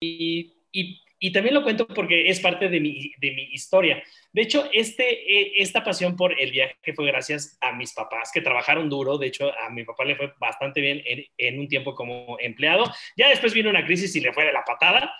y, también lo cuento porque es parte de mi, de mi historia. De hecho, este, e, esta pasión por el viaje fue gracias a mis papás que trabajaron duro. De hecho, a mi papá le fue bastante bien en, en un tiempo como empleado. Ya después vino una crisis y le fue de la patada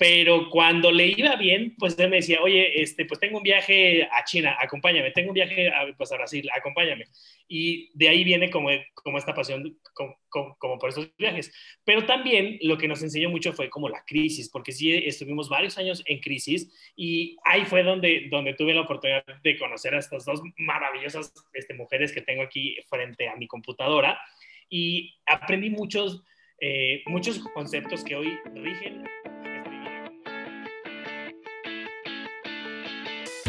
pero cuando le iba bien, pues él me decía, oye, este, pues tengo un viaje a China, acompáñame, tengo un viaje a, pues a Brasil, acompáñame. Y de ahí viene como, como esta pasión, como, como, por estos viajes. Pero también lo que nos enseñó mucho fue como la crisis, porque sí estuvimos varios años en crisis y ahí fue donde, donde tuve la oportunidad de conocer a estas dos maravillosas este, mujeres que tengo aquí frente a mi computadora y aprendí muchos, eh, muchos conceptos que hoy rigen.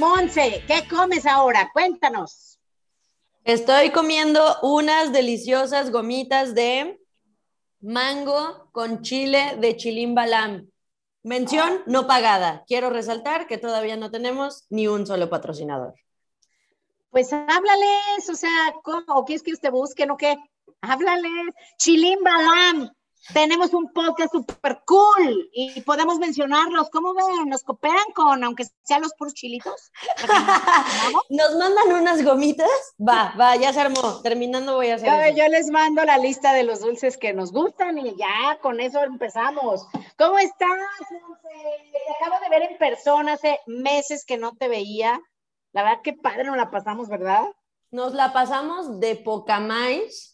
Monse, ¿qué comes ahora? Cuéntanos. Estoy comiendo unas deliciosas gomitas de mango con chile de chilimbalam. Mención no pagada. Quiero resaltar que todavía no tenemos ni un solo patrocinador. Pues háblales, o sea, ¿cómo? ¿O quieres que usted busque, o qué? Háblales. Chilimbalam, tenemos un podcast súper cool y podemos mencionarlos. ¿Cómo ven? ¿Nos cooperan con, aunque sean los puros chilitos? ¿Nos mandan unas gomitas? Va, va, ya se armó. Terminando voy a hacer yo, les mando la lista de los dulces que nos gustan y ya con eso empezamos. ¿Cómo estás, Te acabo de ver en persona hace meses que no te veía. La verdad que padre nos la pasamos, ¿verdad? Nos la pasamos de poca más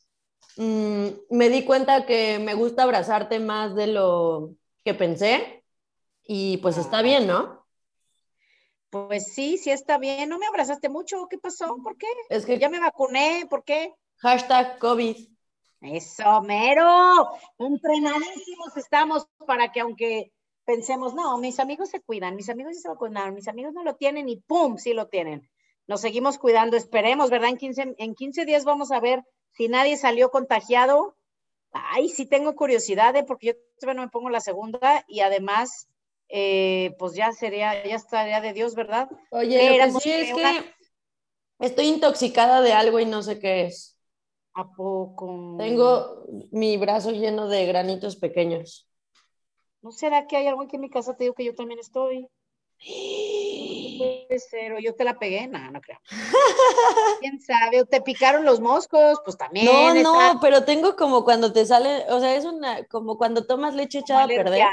Mm, me di cuenta que me gusta abrazarte más de lo que pensé y pues está bien, ¿no? Pues sí, sí está bien. No me abrazaste mucho. ¿Qué pasó? ¿Por qué? Es que ya me vacuné. ¿Por qué? Hashtag COVID. Eso, mero. Entrenadísimos estamos para que aunque pensemos, no, mis amigos se cuidan, mis amigos se vacunaron, mis amigos no lo tienen y ¡pum! Sí lo tienen. Nos seguimos cuidando, esperemos, ¿verdad? En 15, en 15 días vamos a ver si nadie salió contagiado, ay, sí tengo curiosidad, ¿eh? porque yo todavía no me pongo la segunda y además, eh, pues ya sería, ya estaría de Dios, ¿verdad? Oye, lo que sí es que estoy intoxicada de algo y no sé qué es. ¿A poco? Tengo mi brazo lleno de granitos pequeños. ¿No será que hay algo aquí en mi casa? Te digo que yo también estoy. Yo te la pegué, no, no creo. ¿Quién sabe? ¿O te picaron los moscos? Pues también. No, no, pero tengo como cuando te sale, o sea, es una, como cuando tomas leche echada a perder.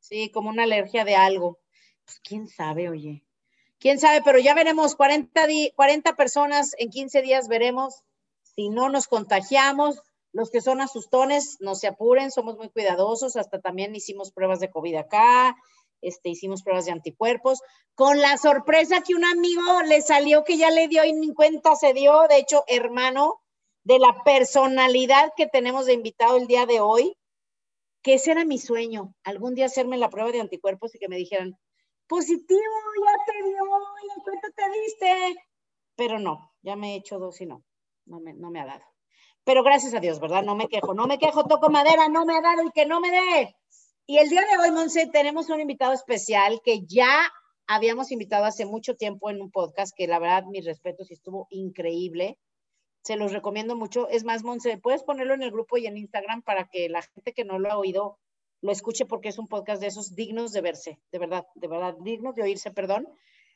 Sí, como una alergia de algo. Pues quién sabe, oye. Quién sabe, pero ya veremos, 40, 40 personas en 15 días veremos si no nos contagiamos. Los que son asustones, no se apuren, somos muy cuidadosos, hasta también hicimos pruebas de COVID acá, este, hicimos pruebas de anticuerpos, con la sorpresa que un amigo le salió que ya le dio y ni cuenta se dio, de hecho, hermano, de la personalidad que tenemos de invitado el día de hoy, que ese era mi sueño, algún día hacerme la prueba de anticuerpos y que me dijeran, positivo, ya te dio, ¿y cuenta te diste? Pero no, ya me he hecho dos y no, no me, no me ha dado. Pero gracias a Dios, ¿verdad? No me quejo, no me quejo, toco madera, no me ha dado y que no me dé. Y el día de hoy, Monse, tenemos un invitado especial que ya habíamos invitado hace mucho tiempo en un podcast, que la verdad, mis respetos, estuvo increíble. Se los recomiendo mucho. Es más, Monse, puedes ponerlo en el grupo y en Instagram para que la gente que no lo ha oído lo escuche porque es un podcast de esos dignos de verse, de verdad, de verdad, dignos de oírse, perdón.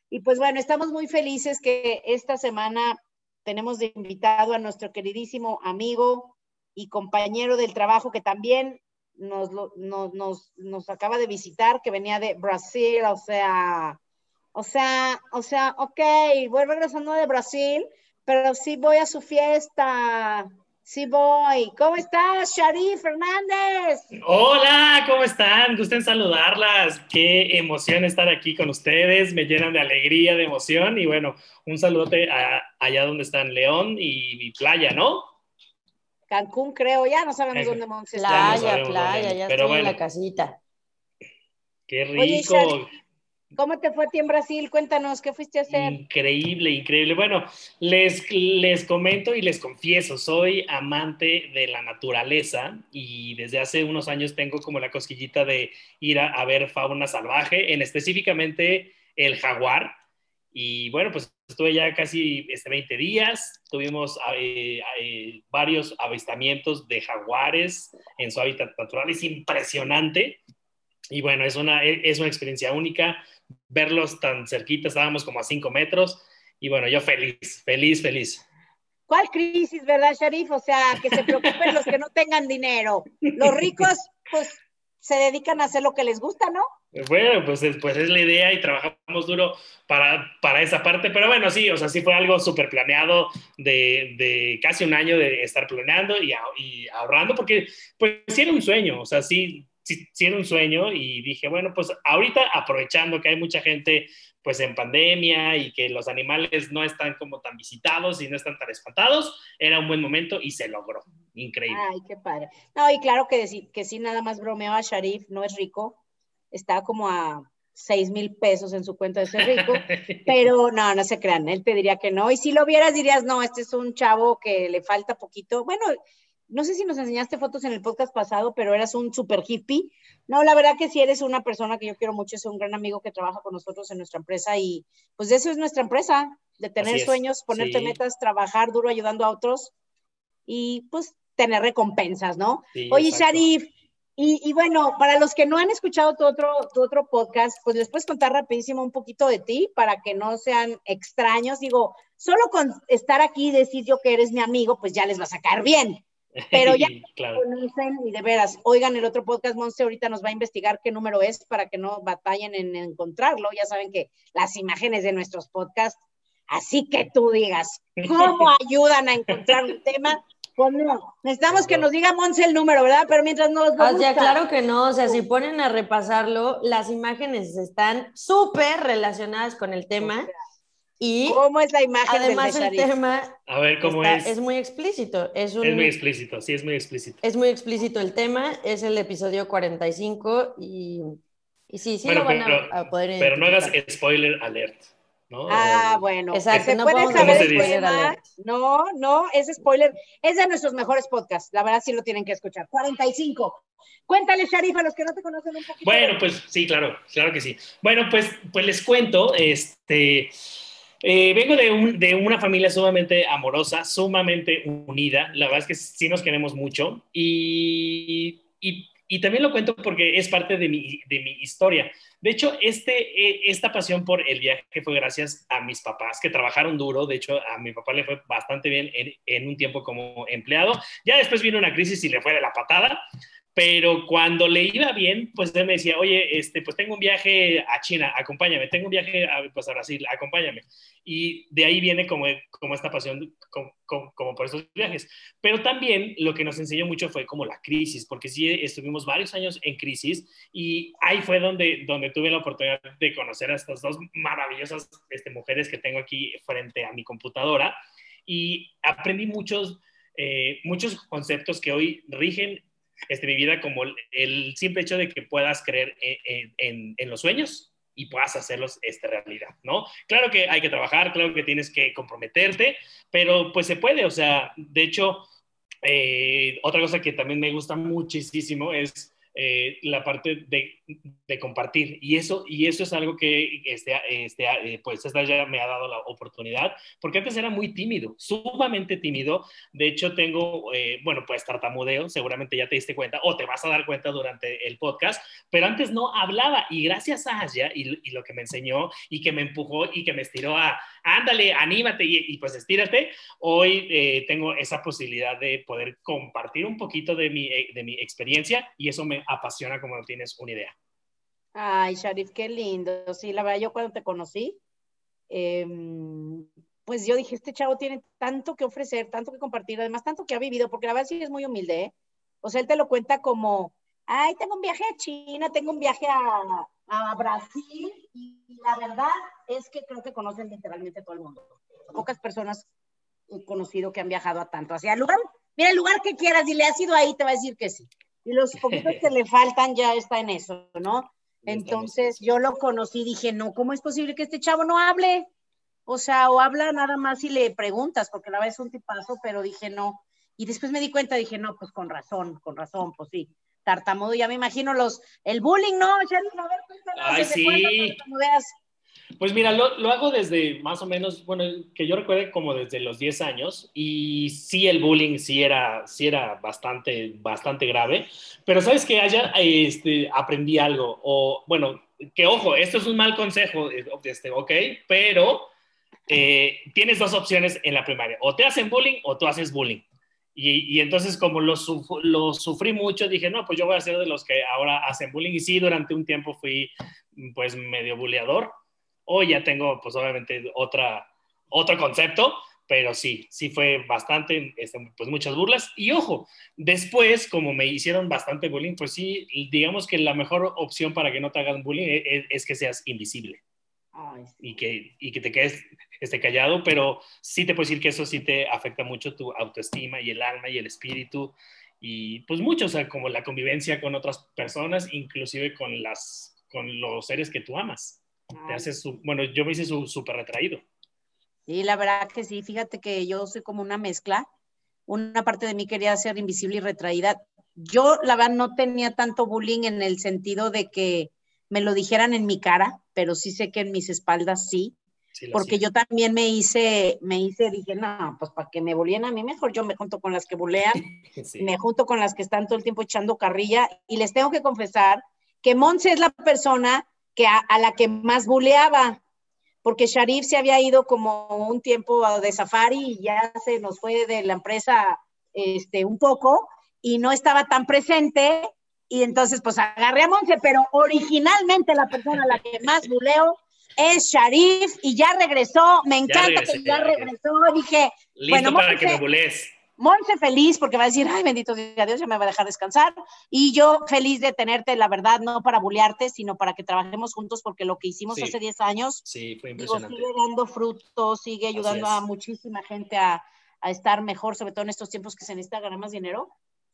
Y pues bueno, estamos muy felices que esta semana tenemos de invitado a nuestro queridísimo amigo y compañero del trabajo que también nos, nos, nos, acaba de visitar, que venía de Brasil, o sea, o sea, o sea, ok, voy regresando de Brasil, pero sí voy a su fiesta. Sí voy. ¿Cómo estás, Sharif Fernández? Hola, ¿cómo están? Gusten saludarlas. Qué emoción estar aquí con ustedes. Me llenan de alegría, de emoción. Y bueno, un saludote allá donde están León y mi playa, ¿no? Cancún, creo, ya no sabemos dónde no Playa, sabemos playa, dónde, ya pero estoy en la casita. Qué Oye, rico. Shari, ¿Cómo te fue a ti en Brasil? Cuéntanos, ¿qué fuiste a hacer? Increíble, increíble. Bueno, les, les comento y les confieso, soy amante de la naturaleza y desde hace unos años tengo como la cosquillita de ir a, a ver fauna salvaje, en específicamente el jaguar. Y bueno, pues estuve ya casi este, 20 días, tuvimos eh, eh, varios avistamientos de jaguares en su hábitat natural, es impresionante. Y bueno, es una, es una experiencia única verlos tan cerquita, estábamos como a 5 metros. Y bueno, yo feliz, feliz, feliz. ¿Cuál crisis, verdad, Sharif? O sea, que se preocupen los que no tengan dinero. Los ricos, pues, se dedican a hacer lo que les gusta, ¿no? Bueno, pues, pues es la idea y trabajamos duro para, para esa parte, pero bueno, sí, o sea, sí fue algo súper planeado de, de, casi un año de estar planeando y, y, ahorrando, porque pues sí era un sueño, o sea, sí, sí, sí era un sueño y dije, bueno, pues ahorita aprovechando que hay mucha gente pues en pandemia y que los animales no están como tan visitados y no están tan espantados, era un buen momento y se logró. Increíble. Ay, qué padre. No, y claro que, que sí, nada más bromeo a Sharif, no es rico, está como a 6 mil pesos en su cuenta de ser rico, pero no, no se crean, él te diría que no, y si lo vieras dirías, no, este es un chavo que le falta poquito, bueno, no sé si nos enseñaste fotos en el podcast pasado, pero eras un super hippie. No, la verdad que sí eres una persona que yo quiero mucho, es un gran amigo que trabaja con nosotros en nuestra empresa y pues eso es nuestra empresa, de tener sueños, ponerte sí. metas, trabajar duro ayudando a otros y pues tener recompensas, ¿no? Sí, Oye, exacto. Sharif, y, y, bueno, para los que no han escuchado tu otro, tu otro podcast, pues les puedes contar rapidísimo un poquito de ti para que no sean extraños. Digo, solo con estar aquí y decir yo que eres mi amigo, pues ya les va a sacar bien. Pero ya claro. conocen y de veras, oigan el otro podcast, Monse ahorita nos va a investigar qué número es para que no batallen en encontrarlo. Ya saben que las imágenes de nuestros podcasts, así que tú digas, ¿cómo ayudan a encontrar un tema? Pues no, necesitamos que nos diga Monse el número, ¿verdad? Pero mientras nos lo o sea, claro que no, o sea, si ponen a repasarlo, las imágenes están súper relacionadas con el tema. Y ¿Cómo es la imagen además del el tema a ver cómo está, es. es muy explícito. Es, un, Es muy explícito, sí, es muy explícito. es muy explícito el tema, es el episodio 45 y, y sí, sí Bueno, lo van pero- a, a poder Pero no hagas spoiler alert, ¿no? Ah, bueno. Exacto, ¿Se no puede podemos saber el tema? No, no, ese spoiler es de nuestros mejores podcasts. La verdad sí lo tienen que escuchar. 45. Cuéntale, Sharif, a los que no te conocen un poquito. Bueno, pues sí, claro, claro que sí. Bueno, pues, pues les cuento, este, eh, vengo de, un, de una familia sumamente amorosa, sumamente unida. La verdad es que sí nos queremos mucho y, y, y también lo cuento porque es parte de mi, de mi historia. De hecho, este, eh, esta pasión por el viaje fue gracias a mis papás que trabajaron duro. De hecho, a mi papá le fue bastante bien en, en un tiempo como empleado. Ya después vino una crisis y le fue de la patada pero cuando le iba bien, pues él me decía, oye, este, pues tengo un viaje a China, acompáñame, tengo un viaje a, pues a Brasil, acompáñame. Y de ahí viene como, como esta pasión, como, como, como, por estos viajes. Pero también lo que nos enseñó mucho fue como la crisis, porque sí estuvimos varios años en crisis y ahí fue donde, donde tuve la oportunidad de conocer a estas dos maravillosas este, mujeres que tengo aquí frente a mi computadora y aprendí muchos, eh, muchos conceptos que hoy rigen este, mi vida como el, simple hecho de que puedas creer en, los sueños y puedas hacerlos este, realidad, ¿no? Claro que hay que trabajar, claro que tienes que comprometerte, pero pues se puede, o sea, de hecho, eh, otra cosa que también me gusta muchísimo es eh, la parte de, compartir. Y eso, y eso es algo que este, este, eh, pues esta ya me ha dado la oportunidad, porque antes era muy tímido, sumamente tímido. De hecho, tengo, eh, bueno, pues tartamudeo, seguramente ya te diste cuenta, o te vas a dar cuenta durante el podcast, pero antes no hablaba. Y gracias a Asia y lo que me enseñó y que me empujó y que me estiró a, ándale, anímate y, y pues estírate, hoy eh, tengo esa posibilidad de poder compartir un poquito de mi, eh, de mi experiencia y eso me apasiona como no tienes una idea. Ay, Sharif, qué lindo. Sí, la verdad, yo cuando te conocí, eh, pues yo dije, este chavo tiene tanto que ofrecer, tanto que compartir, además tanto que ha vivido, porque la verdad sí es muy humilde, ¿eh? O sea, él te lo cuenta como, ay, tengo un viaje a China, tengo un viaje a, a Brasil, la verdad es que creo que conocen literalmente todo el mundo. Pocas personas he conocido que han viajado a tanto, hacia lugar Mira, el lugar que quieras, y le has ido ahí, te va a decir que sí. Y los poquitos que le faltan ya está en eso, ¿no? Entonces yo lo conocí, dije, no, ¿cómo es posible que este chavo no hable? O sea, o habla nada más y le preguntas, porque la vez es un tipazo, pero dije, no. Y después me di cuenta, dije, no, pues con razón, con razón, pues sí. Tartamudo, ya me imagino los, el bullying, ¿no? Ya, a ver, Ay, sí. Pues mira, lo, hago desde más o menos, bueno, que yo recuerde como desde los 10 años y sí el bullying sí era, sí era bastante, bastante grave, pero sabes que haya, este, aprendí algo, o bueno, que ojo, esto es un mal consejo, este, ok, pero eh, tienes dos opciones en la primaria, o te hacen bullying o tú haces bullying. Y, y, entonces como lo, lo, sufrí mucho, dije, no, pues yo voy a ser de los que ahora hacen bullying. Y sí, durante un tiempo fui pues medio bulleador. Hoy ya tengo, pues obviamente, otra, otro concepto, pero sí, sí fue bastante, este, pues muchas burlas. Y ojo, después, como me hicieron bastante bullying, pues sí, digamos que la mejor opción para que no te hagan bullying e, e, es, que seas invisible. Y, que, y que te quedes esté callado, pero sí te puedo decir que eso sí te afecta mucho tu autoestima y el alma y el espíritu y pues mucho, o sea, como la convivencia con otras personas, inclusive con, las, con los seres que tú amas te haces, bueno, yo me hice súper retraído. Sí, la verdad que sí, fíjate que yo soy como una mezcla. Una parte de mí quería ser invisible y retraída. Yo, la verdad, no tenía tanto bullying en el sentido de que me lo dijeran en mi cara, pero sí sé que en mis espaldas sí. Porque yo también me hice, me hice, dije, no, pues para que me bulleen a mí mejor, yo me junto con las que bulean, me junto con las que están todo el tiempo echando carrilla, y les tengo que confesar que Monse es la persona que a, la que más buleaba, porque Sharif se había ido como un tiempo de safari y ya se nos fue de la empresa este, un poco y no estaba tan presente y entonces pues agarré a Monse, pero originalmente la persona a la que más buleo es Sharif y ya regresó, me encanta que ya regresó, dije, Listo bueno, para que me bulees. Monse feliz porque va a decir, ay, bendito sea Dios, ya me va a dejar descansar. Y yo feliz de tenerte, la verdad, no para bullearte, sino para que trabajemos juntos, porque lo que hicimos hace 10 años sí, fue impresionante. sigue dando frutos, sigue ayudando a muchísima gente a, a, estar mejor, sobre todo en estos tiempos que se necesita ganar más dinero.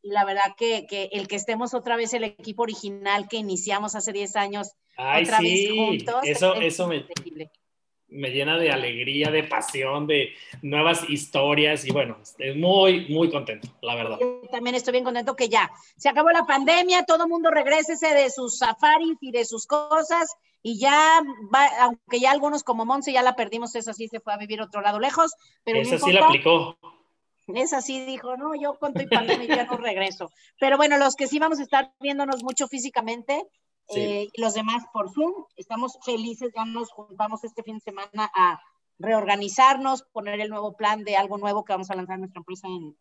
Y la verdad que, que el que estemos otra vez el equipo original que iniciamos hace 10 años, otra vez juntos. Eso, eso me, me llena de alegría, de pasión, de nuevas historias y bueno, estoy muy, muy contento, la verdad. Yo también estoy bien contento que ya se acabó la pandemia, todo el mundo regrésese de sus safaris y de sus cosas y ya, va, aunque ya algunos como Monse ya la perdimos, esa sí se fue a vivir otro lado lejos, pero esa sí la aplicó. Esa sí dijo, no, yo con tu pandemia ya no regreso. Pero bueno, los que sí vamos a estar viéndonos mucho físicamente, eh, y los demás por Zoom. Estamos felices, ya nos juntamos este fin de semana a reorganizarnos, poner el nuevo plan de algo nuevo que vamos a lanzar en nuestra empresa en,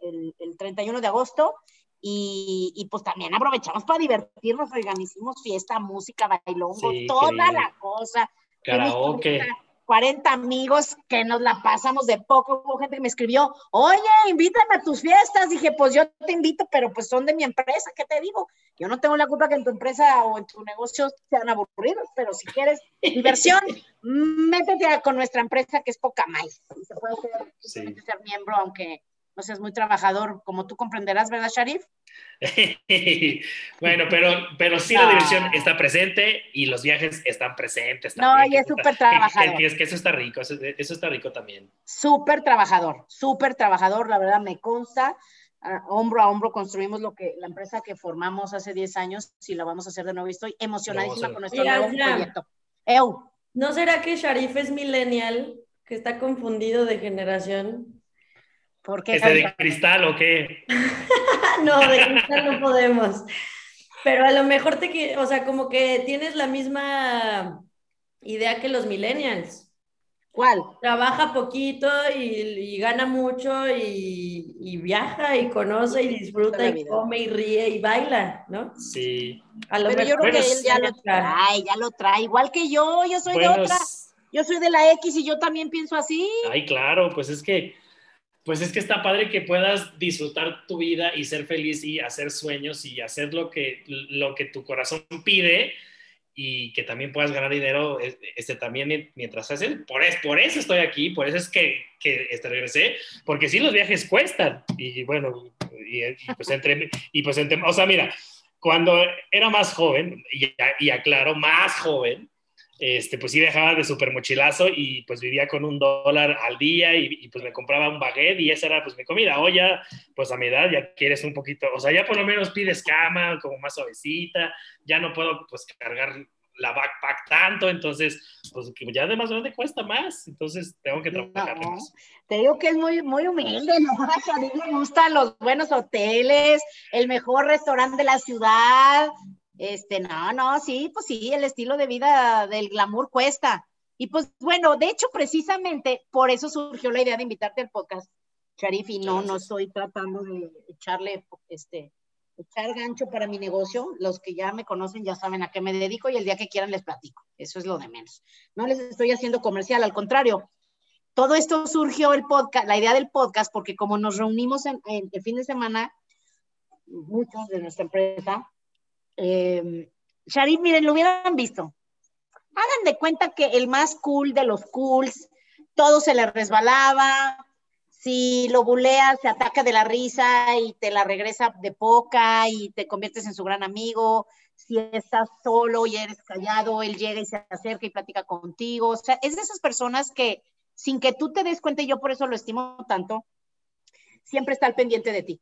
el, 31 de agosto. Y, pues también aprovechamos para divertirnos, organizamos fiesta, música, bailongo, toda la cosa. Karaoke. 40 amigos que nos la pasamos de poco. Hubo gente que me escribió, oye, invítame a tus fiestas. Dije, pues yo te invito, pero pues son de mi empresa, ¿qué te digo? Yo no tengo la culpa que en tu empresa o en tu negocio sean aburridos, pero si quieres diversión, métete con nuestra empresa que es poca más. se puede ser, ser miembro, aunque no seas muy trabajador, como tú comprenderás, ¿verdad, Sharif? bueno, pero, pero sí la diversión está presente y los viajes están presentes. También, no, y es súper trabajador. Es que eso está rico, eso, está rico también. Súper trabajador, súper trabajador, la verdad me consta. hombro a hombro construimos lo que la empresa que formamos hace 10 años, si la vamos a hacer de nuevo, estoy emocionadísima con nuestro nuevo proyecto. Eu. ¿No será que Sharif es millennial, que está confundido de generación? ¿Es de cristal o qué? no, de cristal no podemos. Pero a lo mejor te, o sea, como que tienes la misma idea que los millennials. ¿Cuál? Trabaja poquito y, gana mucho y, viaja y conoce y disfruta y come y ríe y baila, ¿no? Sí. Pero yo creo que él ya lo trae, ya lo trae, igual que yo, yo soy de otra. Yo soy de la X y yo también pienso así. Ay, claro, pues es que pues es que está padre que puedas disfrutar tu vida y ser feliz y hacer sueños y hacer lo que, lo que tu corazón pide y que también puedas ganar dinero este, también mientras haces. Por, es, por eso estoy aquí, por eso es que, que este, regresé, porque sí los viajes cuestan. Y bueno, y, pues entre, y pues entre, o sea, mira, cuando era más joven, y, y aclaro, más joven, este, pues sí dejaba de super mochilazo y pues vivía con un dólar al día y, pues me compraba un baguette y esa era pues mi comida. O ya, pues a mi edad ya quieres un poquito, o sea, ya por lo menos pides cama como más suavecita, ya no puedo pues cargar la backpack tanto, entonces, pues ya de más grande cuesta más, entonces tengo que trabajar más. Te digo que es muy, muy humilde, ¿no? A mí me gustan los buenos hoteles, el mejor restaurante de la ciudad, este, no, no, sí, pues sí, el estilo de vida del glamour cuesta. Y pues bueno, de hecho, precisamente por eso surgió la idea de invitarte al podcast, Sharif, y no, no estoy tratando de echarle, este, echar gancho para mi negocio. Los que ya me conocen ya saben a qué me dedico y el día que quieran les platico. Eso es lo de menos. No les estoy haciendo comercial, al contrario. Todo esto surgió el podcast, la idea del podcast, porque como nos reunimos en, en el fin de semana, muchos de nuestra empresa, eh, Sharif, miren, lo hubieran visto. Hagan de cuenta que el más cool de los cools, todo se le resbalaba. Si lo buleas, se ataca de la risa y te la regresa de poca y te conviertes en su gran amigo. Si estás solo y eres callado, él llega y se acerca y platica contigo. O sea, es de esas personas que sin que tú te des cuenta, y yo por eso lo estimo tanto, siempre está al pendiente de ti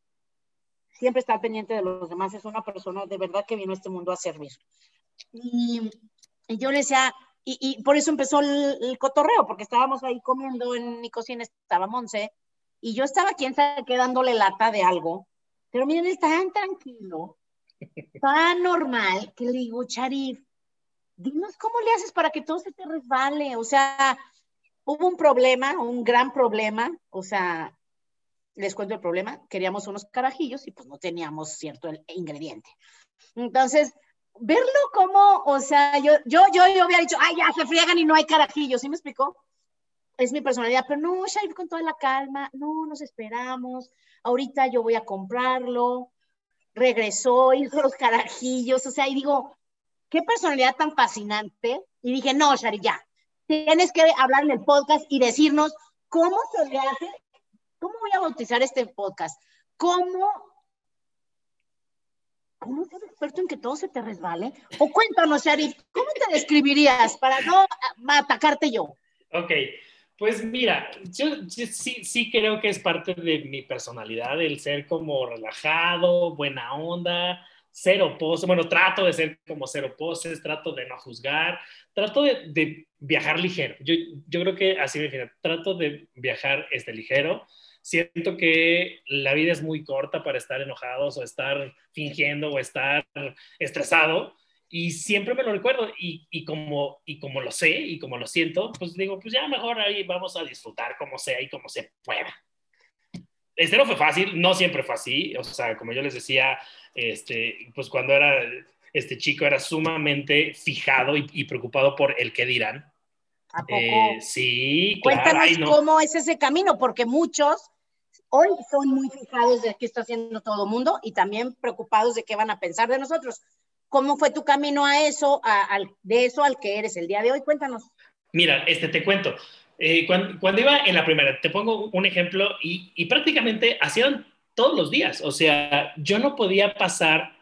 siempre está pendiente de los demás, es una persona de verdad que vino a este mundo a servir. Y, yo le decía, y, por eso empezó el, cotorreo, porque estábamos ahí comiendo en mi cocina, estaba Monse, y yo estaba, quién sabe qué, dándole lata de algo, pero miren, está tan tranquilo, tan normal, que le digo, Charif, dinos cómo le haces para que todo se te resbale, o sea, hubo un problema, un gran problema, o sea, les cuento el problema, queríamos unos carajillos y pues no teníamos cierto ingrediente. Entonces, verlo como, o sea, yo, yo, yo, yo había dicho, ay, ya se friegan y no hay carajillos, ¿sí me explicó? Es mi personalidad, pero no, Shaib, con toda la calma, no, nos esperamos, ahorita yo voy a comprarlo, regresó, hizo los carajillos, o sea, y digo, qué personalidad tan fascinante, y dije, no, Shari, ya, tienes que hablar en el podcast y decirnos cómo se le hace ¿Cómo voy a bautizar este podcast? ¿Cómo, cómo ser experto en que todo se te resbale? O cuéntanos, Sharif, ¿cómo te describirías para no atacarte yo? Ok, pues mira, yo sí, sí creo que es parte de mi personalidad el ser como relajado, buena onda, cero poses, bueno, trato de ser como cero poses, trato de no juzgar, trato de, viajar ligero. Yo, yo, creo que así me defino, trato de viajar este ligero siento que la vida es muy corta para estar enojados o estar fingiendo o estar estresado. Y siempre me lo recuerdo y, y, como, y como lo sé y como lo siento, pues digo, pues ya mejor ahí vamos a disfrutar como sea y como se pueda. Este no fue fácil, no siempre fue así. O sea, como yo les decía, este, pues cuando era este chico era sumamente fijado y, preocupado por el que dirán. ¿A poco? Eh, sí, Cuéntanos cómo es ese camino, porque muchos hoy son muy fijados de qué está haciendo todo el mundo y también preocupados de qué van a pensar de nosotros. ¿Cómo fue tu camino a eso, de eso al que eres el día de hoy? Cuéntanos. Mira, este, te cuento. Eh, cuando, iba en la primera, te pongo un ejemplo y, y prácticamente hacían todos los días. O sea, yo no podía pasar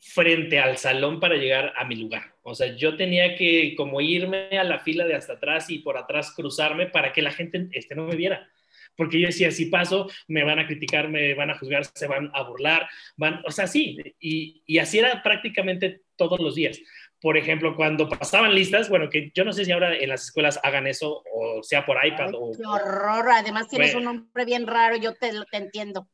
frente al salón para llegar a mi lugar. O sea, yo tenía que como irme a la fila de hasta atrás y por atrás cruzarme para que la gente este, no me viera porque yo decía, si paso, me van a criticar, me van a juzgar, se van a burlar, van, o sea, sí, y, y así era prácticamente todos los días. Por ejemplo, cuando pasaban listas, bueno, que yo no sé si ahora en las escuelas hagan eso o sea por iPad o... ¡Qué horror! Además tienes un nombre bien raro, yo te, te entiendo.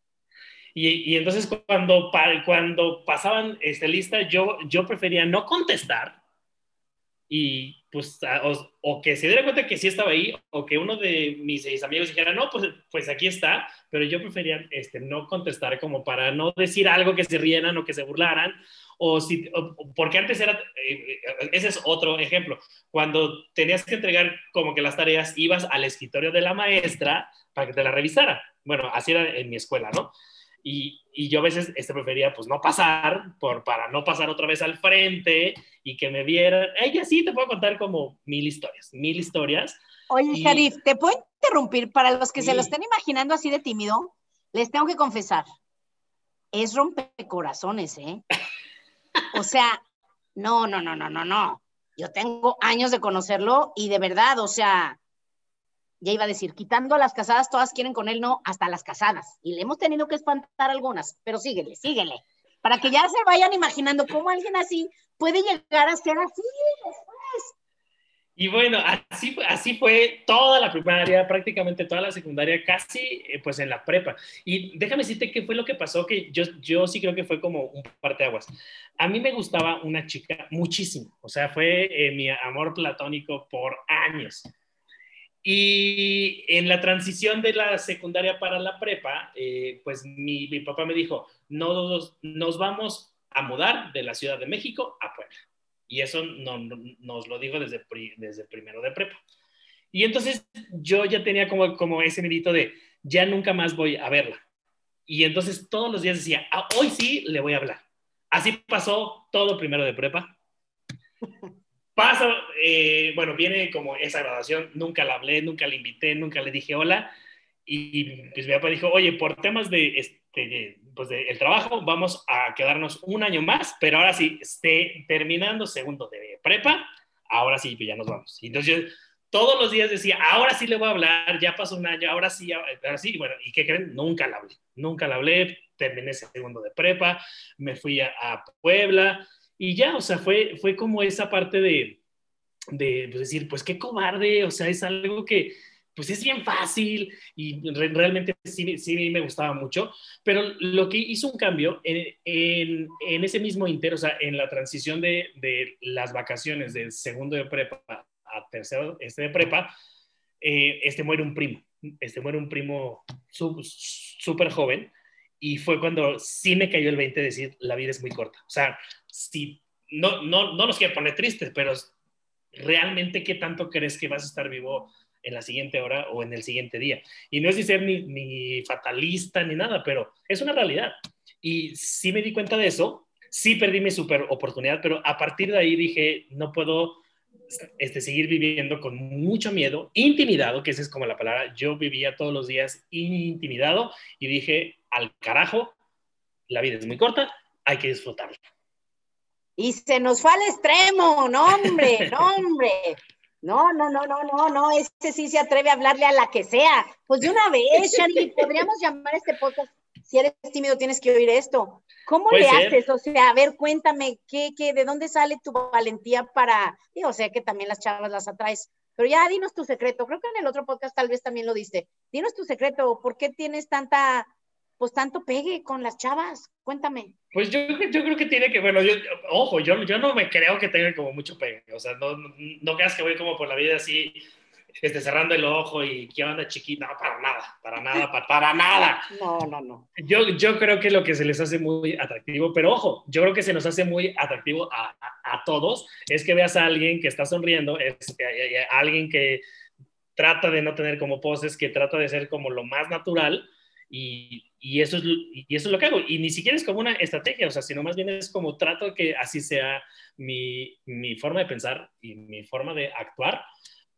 Y, y, entonces cuando, cuando pasaban esta lista, yo, yo prefería no contestar y pues, o, que se diera cuenta que sí estaba ahí, o que uno de mis, amigos dijera, no, pues, pues aquí está, pero yo prefería este, no contestar como para no decir algo que se rieran o que se burlaran, o si, porque antes era, eh, eh, ese es otro ejemplo, cuando tenías que entregar como que las tareas, ibas al escritorio de la maestra para que te la revisara. Bueno, así era en mi escuela, ¿no? Y, y, yo a veces este, prefería pues no pasar por, para no pasar otra vez al frente y que me vieran. Ella sí te puedo contar como mil historias, mil historias. Oye, Y- Sharif, ¿te puedo interrumpir? Para los que se lo estén imaginando así de tímido, les tengo que confesar, es rompecorazones, ¿eh? O sea, no, no, no, no, no, no. Yo tengo años de conocerlo y de verdad, o sea, ya iba a decir, quitando a las casadas, todas quieren con él, no, hasta las casadas. Y le hemos tenido que espantar algunas, pero síguele, síguele. Para que ya se vayan imaginando cómo alguien así puede llegar a ser así. Y bueno, así, así fue toda la primaria, prácticamente toda la secundaria, casi eh, pues en la prepa. Y déjame decirte qué fue lo que pasó, que yo, yo sí creo que fue como un parteaguas. A mí me gustaba una chica muchísimo, o sea, fue eh, mi amor platónico por años. Y en la transición de la secundaria para la prepa, eh, pues mi, mi papá me dijo, nos, nos vamos a mudar de la Ciudad de México a Puebla. Y eso no, no- nos lo dijo desde, desde primero de prepa. Y entonces yo ya tenía como, como ese medito de, ya nunca más voy a verla. Y entonces todos los días decía, "Ah, hoy sí le voy a hablar. Así pasó todo primero de prepa. Pasa, eh, bueno, viene como esa graduación, nunca la hablé, nunca la invité, nunca le dije hola. Y pues mi papá dijo, oye, por temas de, este, pues de el trabajo, vamos a quedarnos un año más, pero ahora sí, esté terminando segundo de prepa, ahora sí, pues ya nos vamos. Entonces yo todos los días decía, ahora sí le voy a hablar, ya pasó un año, ahora sí, ahora sí, bueno, ¿y qué creen? Nunca la hablé, nunca la hablé, terminé segundo de prepa, me fui a, a Puebla y ya, o sea, fue, fue como esa parte de, de pues, decir, pues qué cobarde, o sea, es algo que pues es bien fácil y re- realmente sí, sí me gustaba mucho, pero lo que hizo un cambio en, en, ese mismo inter, o sea, en la transición de, de las vacaciones del segundo de prepa a tercero este de prepa, eh, este muere un primo, este muere un primo súper joven y fue cuando sí me cayó el 20 de decir, la vida es muy corta. O sea, si, no, no, no nos quiero poner tristes, pero realmente qué tanto crees que vas a estar vivo en la siguiente hora o en el siguiente día. Y no es ni ser ni, ni fatalista ni nada, pero es una realidad. Y sí me di cuenta de eso, sí perdí mi super oportunidad, pero a partir de ahí dije, no puedo este, seguir viviendo con mucho miedo, intimidado, que esa es como la palabra, yo vivía todos los días intimidado y dije, al carajo, la vida es muy corta, hay que disfrutarla. Y se nos fue al extremo, no hombre, no hombre. No, no, no, no, no, no, este sí se atreve a hablarle a la que sea. Pues de una vez, Shari, podríamos llamar a este podcast, si eres tímido tienes que oír esto. ¿Cómo le ser. haces? O sea, a ver, cuéntame, ¿qué, qué, ¿de dónde sale tu valentía para, digo, sé que también las chavas las atraes, pero ya dinos tu secreto. Creo que en el otro podcast tal vez también lo diste. Dinos tu secreto, ¿por qué tienes tanta, pues tanto pegue con las chavas? Cuéntame. Pues yo, yo creo que tiene que, bueno, yo, ojo, yo, yo no me creo que tenga como mucho pegue, o sea, no, no, no creas que voy como por la vida así, este, cerrando el ojo y qué onda chiquita, no, para nada, para nada, para, para nada. No, no, no. Yo, yo creo que lo que se les hace muy atractivo, pero ojo, yo creo que se nos hace muy atractivo a, a, a todos, es que veas a alguien que está sonriendo, es a, a alguien que trata de no tener como poses, que trata de ser como lo más natural, y, y, eso es, y eso es lo que hago. Y ni siquiera es como una estrategia, o sea, sino más bien es como trato que así sea mi, mi forma de pensar y mi forma de actuar,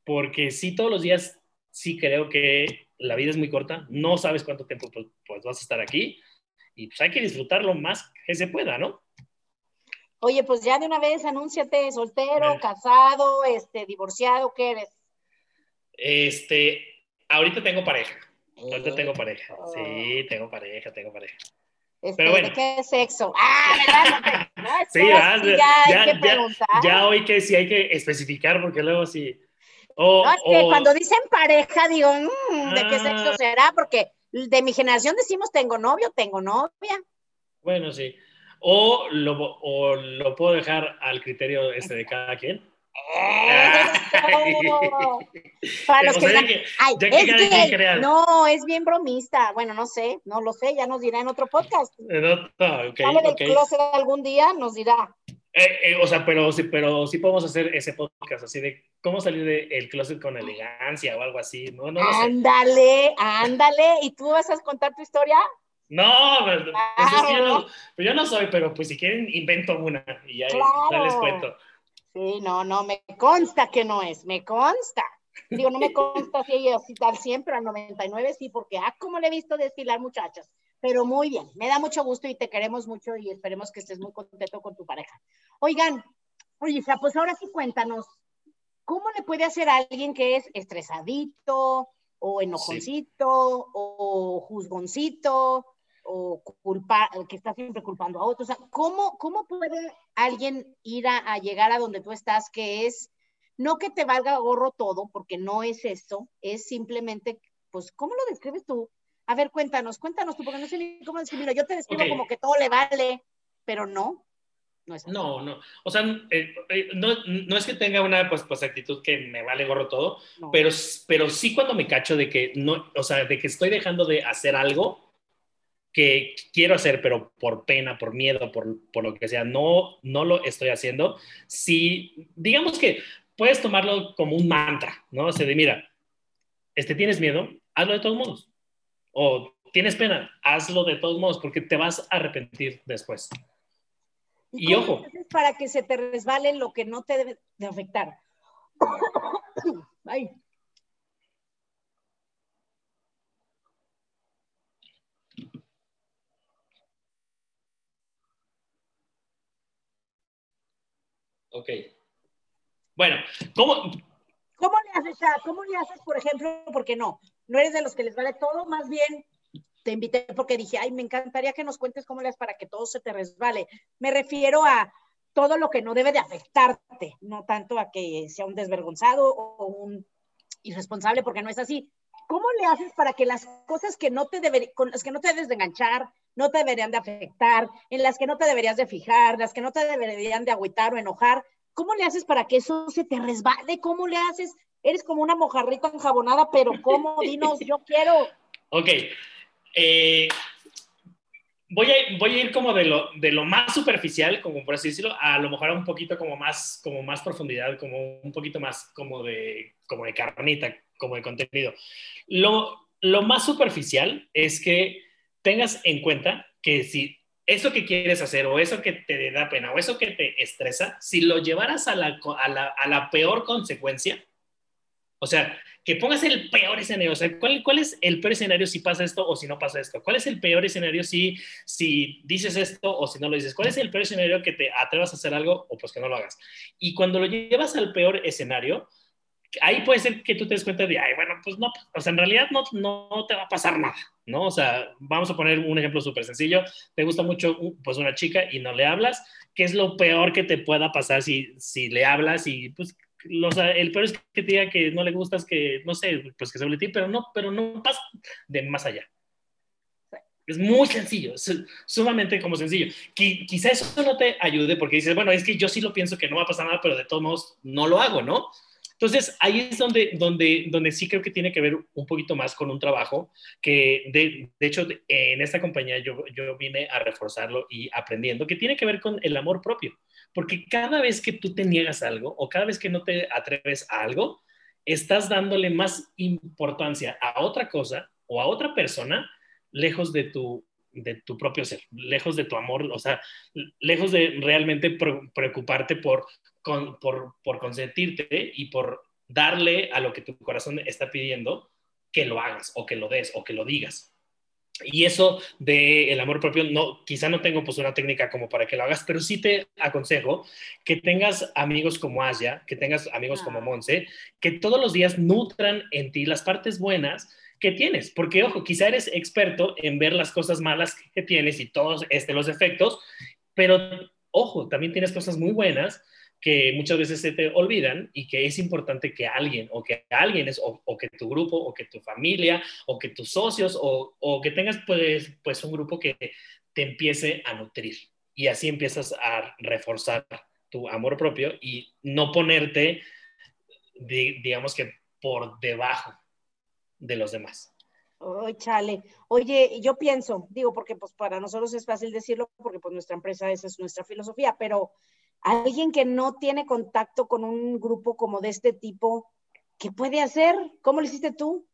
porque sí todos los días sí creo que la vida es muy corta, no sabes cuánto tiempo pues, pues vas a estar aquí y pues hay que disfrutar lo más que se pueda, ¿no? Oye, pues ya de una vez anúnciate, soltero, casado, este, divorciado, ¿qué eres? Este, ahorita tengo pareja. Ahorita tengo pareja. Sí, tengo pareja, tengo pareja. Este, Pero bueno. ¿De qué sexo? Ah, ¿verdad? No, no, sí, ya, ya, hay que preguntar. Ya, ya, hoy que sí hay que especificar porque luego sí. O, no, es que o... cuando dicen pareja digo, mmm, ¿de ah. qué sexo será? Porque de mi generación decimos tengo novio, tengo novia. Bueno, sí. O lo, o lo puedo dejar al criterio este de cada quien. Para los que, digan, que, ay, es gay. No, es bien bromista. Bueno, no sé, no lo sé, ya nos dirá en otro podcast. No, no, okay, Sale del okay. closet algún día, nos dirá. Eh, eh, o sea, pero sí, pero sí podemos hacer ese podcast así de cómo salir del closet con elegancia o algo así. No, no ándale, ándale. ¿Y tú vas a contar tu historia? No, pues, pues, es que yo no, pues yo no soy, pero pues si quieren invento una y ya, claro. ya les cuento. Sí, no, no, me consta que no es, me consta. Digo, no me consta si ella tal siempre, al 99 sí, porque ah, como le he visto desfilar muchachas. Pero muy bien, me da mucho gusto y te queremos mucho y esperemos que estés muy contento con tu pareja. Oigan, oye, pues ahora sí cuéntanos, ¿cómo le puede hacer a alguien que es estresadito o enojoncito o juzgoncito o culpa, que está siempre culpando a otros? O sea, ¿cómo, ¿cómo puede alguien ir a, a llegar a donde tú estás que es no que te valga gorro todo, porque no es eso, es simplemente, pues, ¿cómo lo describes tú? A ver, cuéntanos, cuéntanos tú, porque no sé ni cómo describirlo. Yo te describo como que todo le vale, pero no. No, es no, no. O sea, eh, eh, no, no, es que tenga una pues, pues actitud que me vale gorro todo, pero, pero sí cuando me cacho de que no, o sea, de que estoy dejando de hacer algo que quiero hacer, pero por pena, por miedo, por, por lo que sea, no, no lo estoy haciendo. Sí, digamos que puedes tomarlo como un mantra, ¿no? O sea, de mira, este, tienes miedo, hazlo de todos modos o tienes pena, hazlo de todos modos porque te vas a arrepentir después. Y, ojo. Para que se te resbale lo que no te debe de afectar. Ay. Ok. Bueno, ¿cómo, ¿Cómo le haces, cómo le haces, por ejemplo, porque no, no eres de los que les vale todo, más bien te invité porque dije, ay, me encantaría que nos cuentes cómo le haces para que todo se te resbale. Me refiero a todo lo que no debe de afectarte, no tanto a que sea un desvergonzado o un irresponsable, porque no es así. ¿Cómo le haces para que las cosas que no te deberían, con las que no te debes de enganchar, no te deberían de afectar, en las que no te deberías de fijar, las que no te deberían de agüitar o enojar, ¿Cómo le haces para que eso se te resbale? ¿Cómo le haces? Eres como una mojarrita enjabonada, pero ¿cómo? Dinos, yo quiero. Ok. Eh, voy, a, voy a ir como de lo, de lo más superficial, como por así decirlo, a lo mejor a un poquito como más, como más profundidad, como un poquito más como de, como de carnita, como de contenido. Lo, lo más superficial es que tengas en cuenta que si eso que quieres hacer o eso que te da pena o eso que te estresa, si lo llevaras a la, a la, peor consecuencia, o sea, que pongas el peor escenario, o sea, ¿cuál, ¿cuál, es el peor escenario si pasa esto o si no pasa esto? ¿Cuál es el peor escenario si, si dices esto o si no lo dices? ¿Cuál es el peor escenario que te atrevas a hacer algo o pues que no lo hagas? Y cuando lo llevas al peor escenario, ahí puede ser que tú te des cuenta de, ay, bueno, pues no, o sea, en realidad no, no te va a pasar nada, ¿no? O sea, vamos a poner un ejemplo súper sencillo, te gusta mucho, pues, una chica y no le hablas, ¿qué es lo peor que te pueda pasar si, si le hablas y, pues, el peor es que te diga que no le gustas, que, no sé, pues que se hable ti, pero no, pero no pasa de más allá. Es muy sencillo, es sumamente como sencillo. quizá eso no te ayude porque dices, bueno, es que yo sí lo pienso que no va a pasar nada, pero de todos modos no lo hago, ¿no? Entonces, ahí es donde, donde, donde sí creo que tiene que ver un poquito más con un trabajo que, de, hecho, en esta compañía yo, yo vine a reforzarlo y aprendiendo, que tiene que ver con el amor propio. Porque cada vez que tú te niegas algo o cada vez que no te atreves a algo, estás dándole más importancia a otra cosa o a otra persona lejos de tu, de tu propio ser, lejos de tu amor, o sea, lejos de realmente preocuparte por, por, por consentirte y por darle a lo que tu corazón está pidiendo que lo hagas o que lo des o que lo digas. Y eso del el amor propio, no, quizá no tengo pues una técnica como para que lo hagas, pero sí te aconsejo que tengas amigos como Asia, que tengas amigos como ah. Monse, que todos los días nutran en ti las partes buenas que tienes, porque ojo, quizá eres experto en ver las cosas malas que tienes y todos este, los efectos, pero ojo, también tienes cosas muy buenas que muchas veces se te olvidan y que es importante que alguien o que alguien es o, que tu grupo o que tu familia o que tus socios o, o, que tengas pues, pues un grupo que te empiece a nutrir y así empiezas a reforzar tu amor propio y no ponerte digamos que por debajo de los demás. Ay, chale. Oye, yo pienso, digo, porque pues para nosotros es fácil decirlo, porque pues nuestra empresa, esa es nuestra filosofía, pero alguien que no tiene contacto con un grupo como de este tipo, ¿qué puede hacer? ¿Cómo lo hiciste tú?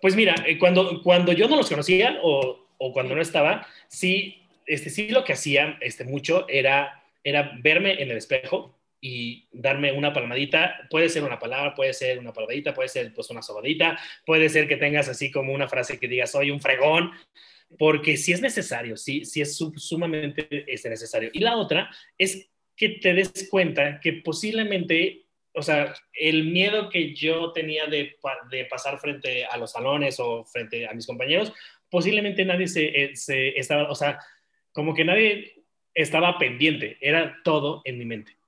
Pues mira, eh, cuando, cuando yo no los conocía o, o cuando no estaba, sí, este, sí lo que hacía este, mucho era, era verme en el espejo y darme una palmadita. Puede ser una palabra, puede ser una palmadita, puede ser pues una sobadita, puede ser que tengas así como una frase que digas, soy un fregón, porque si es necesario, sí, sí es sumamente este, necesario. Y la otra es que te des cuenta que posiblemente, o sea, el miedo que yo tenía de, de pasar frente a los salones o frente a mis compañeros, posiblemente nadie se, eh, se estaba, o sea, como que nadie estaba pendiente, era todo en mi mente.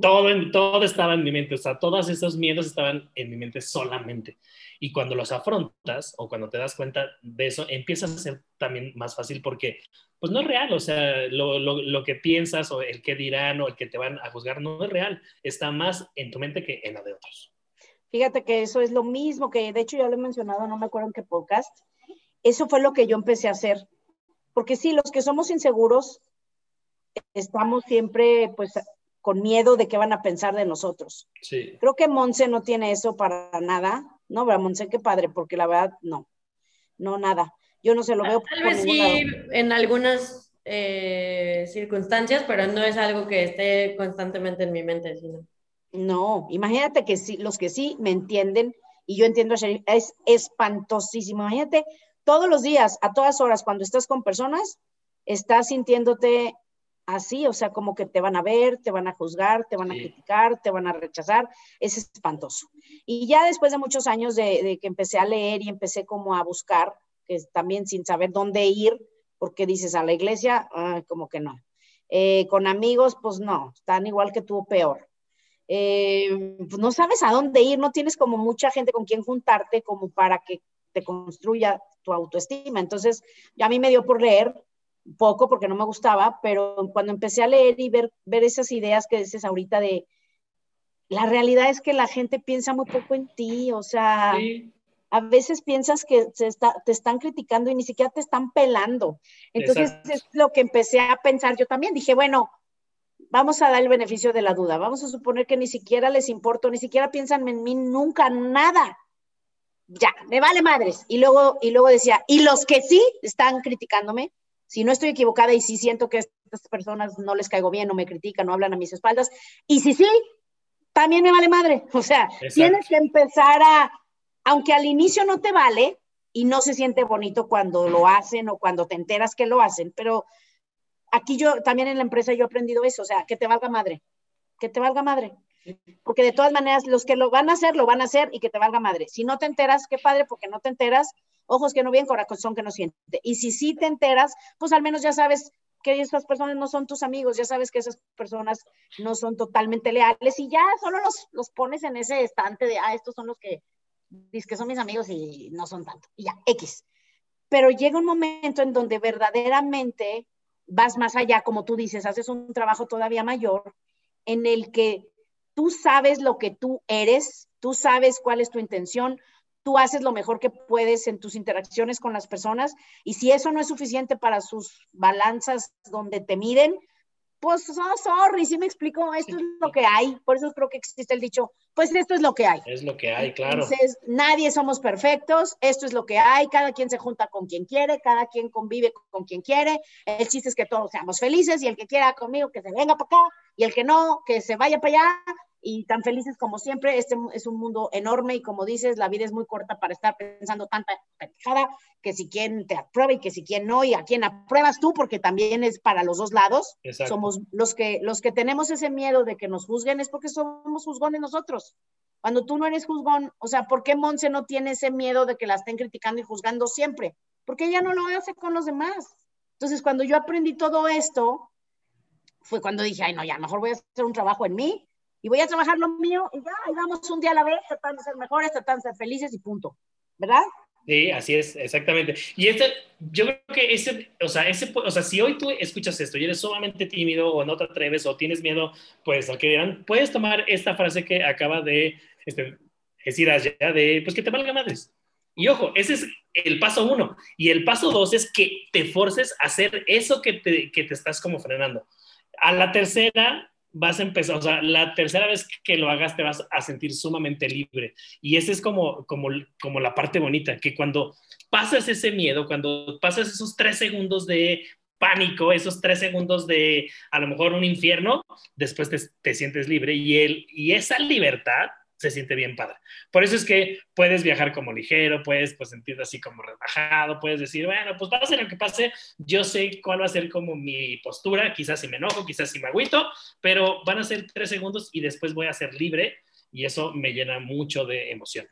Todo, en, todo estaba en mi mente, o sea, todos esos miedos estaban en mi mente solamente. Y cuando los afrontas o cuando te das cuenta de eso, empiezas a ser también más fácil porque, pues no es real, o sea, lo, lo, lo, que piensas o el que dirán o el que te van a juzgar no es real, está más en tu mente que en la de otros. Fíjate que eso es lo mismo que, de hecho, ya lo he mencionado, no me acuerdo en qué podcast, eso fue lo que yo empecé a hacer. Porque sí, los que somos inseguros, estamos siempre, pues, con miedo de qué van a pensar de nosotros. Sí. Creo que Monse no tiene eso para nada, ¿no? Pero Monse, qué padre, porque la verdad, no, no, nada. Yo no se lo veo. Tal vez sí, en algunas eh, circunstancias, pero no es algo que esté constantemente en mi mente, sino. No, imagínate que sí, los que sí me entienden, y yo entiendo a Sherry, es espantosísimo. Imagínate todos los días, a todas horas, cuando estás con personas, estás sintiéndote así, o sea, como que te van a ver, te van a juzgar, te van a criticar, te van a rechazar, es espantoso. Y ya después de muchos años de, que empecé a leer y empecé como a buscar, que también sin saber dónde ir, porque dices a la iglesia, como que no. Eh, con amigos, pues no, están igual que tú o peor. Eh, pues no sabes a dónde ir, no tienes como mucha gente con quien juntarte como para que te construya tu autoestima. Entonces, ya a mí me dio por leer poco porque no me gustaba, pero cuando empecé a leer y ver, ver esas ideas que dices ahorita de, la realidad es que la gente piensa muy poco en ti, o sea, a veces piensas que se está, te están criticando y ni siquiera te están pelando. Entonces es lo que empecé a pensar yo también. Dije, bueno, vamos a dar el beneficio de la duda, vamos a suponer que ni siquiera les importo, ni siquiera piensan en mí nunca, nada. Ya, me vale madres. Y luego, y luego decía, y los que sí están criticándome, si no estoy equivocada y si siento que estas personas no les caigo bien, no me critican, no hablan a mis espaldas, y si sí, también me vale madre. O sea, tienes que empezar a, aunque al inicio no te vale y no se siente bonito cuando lo hacen o cuando te enteras que lo hacen, pero aquí yo también en la empresa yo he aprendido eso, o sea, que te valga madre, que te valga madre. Porque de todas maneras, los que lo van a hacer, lo van a hacer y que te valga madre. Si no te enteras, qué padre, porque no te enteras, ojos que no ven, corazón que no siente. Y si sí te enteras, pues al menos ya sabes que esas personas no son tus amigos, ya sabes que esas personas no son totalmente leales y ya solo los, los pones en ese estante de, ah, estos son los que, que son mis amigos y no son tanto. Y ya, X. Pero llega un momento en donde verdaderamente vas más allá, como tú dices, haces un trabajo todavía mayor en el que tú sabes lo que tú eres, tú sabes cuál es tu intención, tú haces lo mejor que puedes en tus interacciones con las personas y si eso no es suficiente para sus balanzas donde te miden, pues oh, sorry, si me explico, esto es lo que hay, por eso creo que existe el dicho, pues esto es lo que hay. Es lo que hay, claro. Entonces, nadie somos perfectos, esto es lo que hay, cada quien se junta con quien quiere, cada quien convive con quien quiere, el chiste es que todos seamos felices y el que quiera conmigo que se venga para acá y el que no, que se vaya para allá y tan felices como siempre. Este es un mundo enorme y como dices, la vida es muy corta para estar pensando tanta pendejada que si quien te aprueba y que si quien no y a quién apruebas tú, porque también es para los dos lados. Somos los que, los que tenemos ese miedo de que nos juzguen es porque somos juzgones nosotros. Cuando tú no eres juzgón, o sea, ¿por qué Monse no tiene ese miedo de que la estén criticando y juzgando siempre? Porque ella no lo hace con los demás. Entonces, cuando yo aprendí todo esto, fue cuando dije, ay, no, ya, mejor voy a hacer un trabajo en mí y voy a trabajar lo mío y ya, y vamos un día a la vez, tratando de ser mejores, tratando de ser felices y punto. ¿Verdad? Sí, así es, exactamente. Y este, yo creo que ese, o sea, ese, o sea, si hoy tú escuchas esto y eres sumamente tímido o no te atreves o tienes miedo, pues a que dirán, puedes tomar esta frase que acaba de este, decir allá de, pues que te valga madres. Y ojo, ese es el paso uno. Y el paso dos es que te forces a hacer eso que te, que te estás como frenando. A la tercera, vas a empezar, o sea, la tercera vez que lo hagas te vas a sentir sumamente libre. Y esa es como, como, como la parte bonita, que cuando pasas ese miedo, cuando pasas esos tres segundos de pánico, esos tres segundos de a lo mejor un infierno, después te, te sientes libre y, el, y esa libertad se siente bien padre. Por eso es que puedes viajar como ligero, puedes pues sentirte así como relajado, puedes decir, bueno, pues pase lo que pase, yo sé cuál va a ser como mi postura, quizás si me enojo, quizás si me agüito, pero van a ser tres segundos y después voy a ser libre y eso me llena mucho de emoción.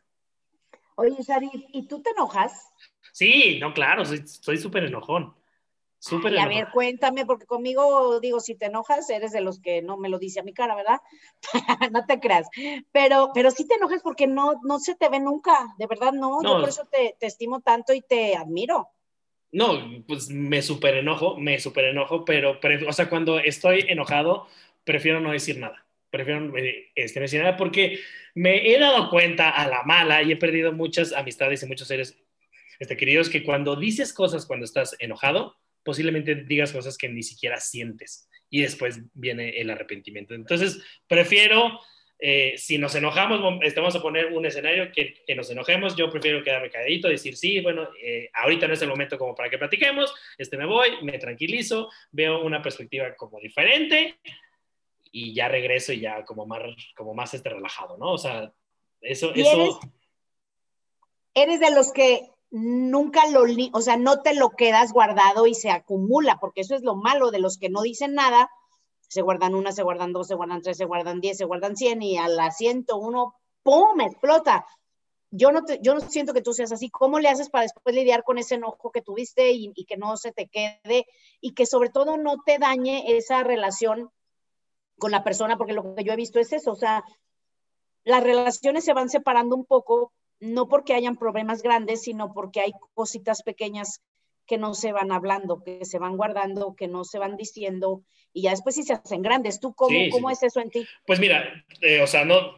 Oye, Sharif, ¿y tú te enojas? Sí, no, claro, soy súper enojón. Súper a ver, cuéntame, porque conmigo, digo, si te enojas, eres de los que no me lo dice a mi cara, ¿verdad? no te creas. Pero, pero sí te enojas porque no, no se te ve nunca, de verdad no. Yo por eso te, te, estimo tanto y te admiro. No, pues me súper enojo, me súper enojo, pero, o sea, cuando estoy enojado, prefiero no decir nada. Prefiero eh, este, decir nada porque me he dado cuenta a la mala y he perdido muchas amistades y muchos seres este, queridos que cuando dices cosas cuando estás enojado, posiblemente digas cosas que ni siquiera sientes y después viene el arrepentimiento. Entonces, prefiero, eh, si nos enojamos, estamos a poner un escenario que, que, nos enojemos, yo prefiero quedarme calladito, decir, sí, bueno, eh, ahorita no es el momento como para que platiquemos, este me voy, me tranquilizo, veo una perspectiva como diferente y ya regreso y ya como más, como más este relajado, ¿no? O sea, eso... eso... eres de los que nunca lo, o sea, no te lo quedas guardado y se acumula, porque eso es lo malo de los que no dicen nada, se guardan una, se guardan dos, se guardan tres, se guardan diez, se guardan cien y al asiento uno, ¡pum!, explota. Yo no, yo no siento que tú seas así. ¿Cómo le haces para después lidiar con ese enojo que tuviste y, y que no se te quede y que sobre todo no te dañe esa relación con la persona? Porque lo que yo he visto es eso, o sea, las relaciones se van separando un poco no porque hayan problemas grandes, sino porque hay cositas pequeñas que no se van hablando, que se van guardando, que no se van diciendo, y ya después sí se hacen grandes. ¿Tú cómo, cómo es eso en ti? Pues mira, eh, o sea, no,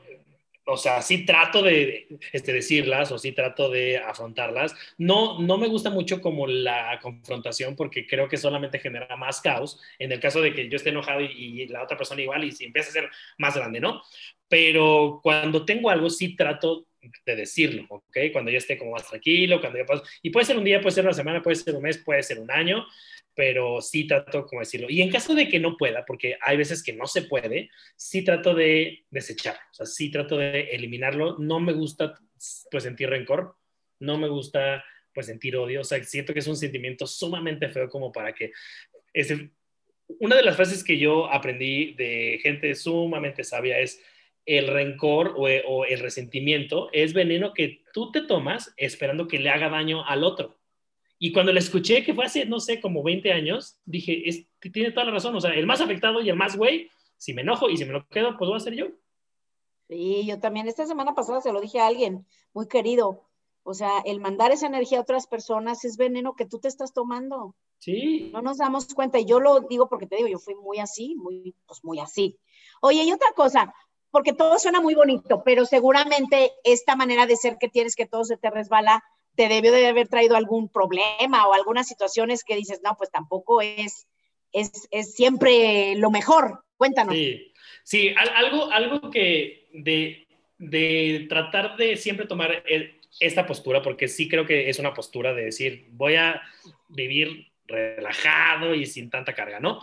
o sea, sí trato de este, decirlas o sí trato de afrontarlas. No, no me gusta mucho como la confrontación porque creo que solamente genera más caos en el caso de que yo esté enojado y, y la otra persona igual y si empieza a ser más grande, ¿no? Pero cuando tengo algo sí trato de decirlo, ¿ok? Cuando yo esté como más tranquilo, cuando yo paso, y puede ser un día, puede ser una semana, puede ser un mes, puede ser un año, pero sí trato como decirlo. Y en caso de que no pueda, porque hay veces que no se puede, sí trato de desechar, o sea, sí trato de eliminarlo. No me gusta pues sentir rencor, no me gusta pues sentir odio, o sea, siento que es un sentimiento sumamente feo como para que ese, una de las frases que yo aprendí de gente sumamente sabia es el rencor o, el resentimiento es veneno que tú te tomas esperando que le haga daño al otro. Y cuando le escuché, que fue hace, no sé, como 20 años, dije, es, tiene toda la razón. O sea, el más afectado y el más güey, si me enojo y si me lo quedo, pues voy a ser yo. Sí, yo también. Esta semana pasada se lo dije a alguien muy querido. O sea, el mandar esa energía a otras personas es veneno que tú te estás tomando. Sí. No nos damos cuenta. Y yo lo digo porque te digo, yo fui muy así, muy, pues muy así. Oye, y otra cosa, porque todo suena muy bonito, pero seguramente esta manera de ser que tienes que todo se te resbala, te debió de haber traído algún problema o algunas situaciones que dices, no, pues tampoco es, es, es siempre lo mejor. Cuéntanos. Sí, sí algo, algo que de, de tratar de siempre tomar esta postura, porque sí creo que es una postura de decir, voy a vivir relajado y sin tanta carga, ¿no?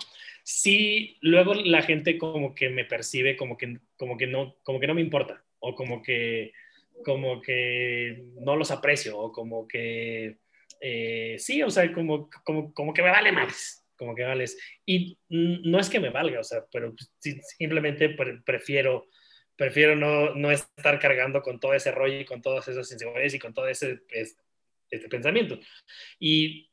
Sí, luego la gente como que me percibe como que, como que, no, como que no me importa, o como que, como que no los aprecio, o como que, eh, sí, o sea, como, como, como que me vale más, como que vales. Y no es que me valga, o sea, pero simplemente prefiero, prefiero no, no, estar cargando con todo ese rollo y con todas esas inseguridades y con todo ese este, pensamiento. Y